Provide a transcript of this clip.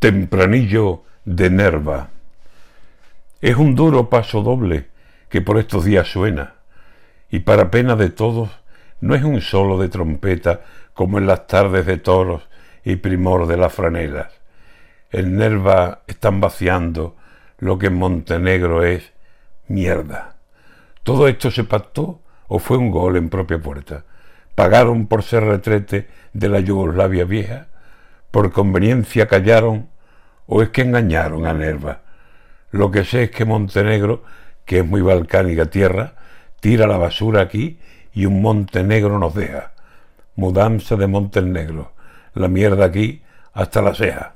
Tempranillo de Nerva. Es un duro paso doble que por estos días suena, y para pena de todos no es un solo de trompeta como en las tardes de toros y primor de las franelas. En Nerva están vaciando lo que en Montenegro es mierda. ¿Todo esto se pactó o fue un gol en propia puerta? ¿Pagaron por ser retrete de la Yugoslavia vieja? ¿Por conveniencia callaron o es que engañaron a Nerva? Lo que sé es que Montenegro, que es muy balcánica tierra, tira la basura aquí y un Montenegro nos deja. Mudanza de Montenegro. La mierda aquí hasta la ceja.